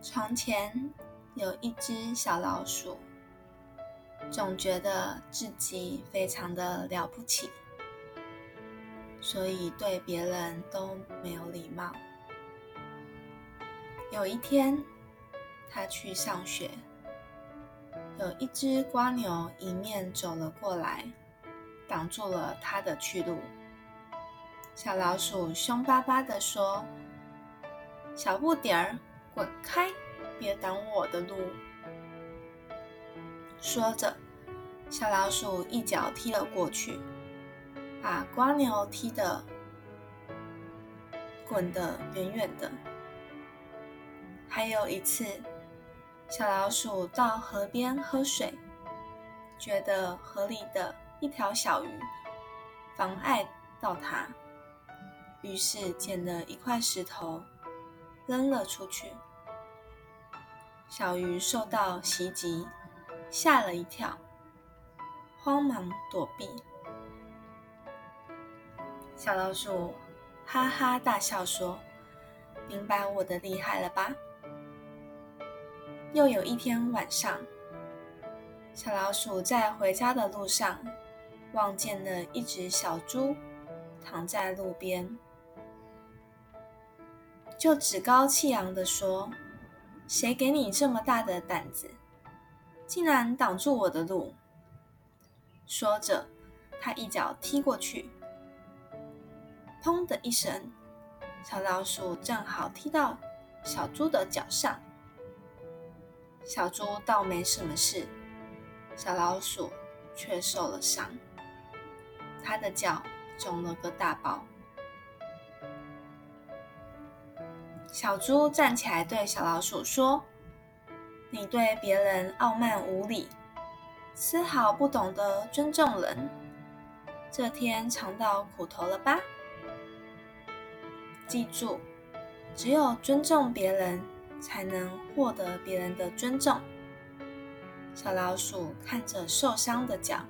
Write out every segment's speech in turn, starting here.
床前有一只小老鼠，总觉得自己非常的了不起，所以对别人都没有礼貌。有一天，他去上学，有一只瓜牛迎面走了过来，挡住了他的去路。小老鼠凶巴巴地说：“小不点儿，滚开，别挡我的路！”说着，小老鼠一脚踢了过去，把瓜牛踢得滚得远远的。还有一次，小老鼠到河边喝水，觉得河里的一条小鱼妨碍到它，于是捡了一块石头扔了出去。小鱼受到袭击，吓了一跳，慌忙躲避。小老鼠哈哈大笑说：“明白我的厉害了吧？”又有一天晚上，小老鼠在回家的路上，望见了一只小猪躺在路边，就趾高气扬地说：“谁给你这么大的胆子，竟然挡住我的路？”说着，他一脚踢过去，砰的一声，小老鼠正好踢到小猪的脚上。小猪倒没什么事，小老鼠却受了伤，它的脚肿了个大包。小猪站起来对小老鼠说：“你对别人傲慢无礼，丝毫不懂得尊重人，这天尝到苦头了吧？记住，只有尊重别人。”才能获得别人的尊重。小老鼠看着受伤的脚，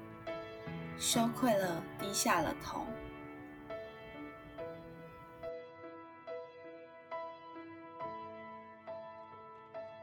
羞愧了，低下了头。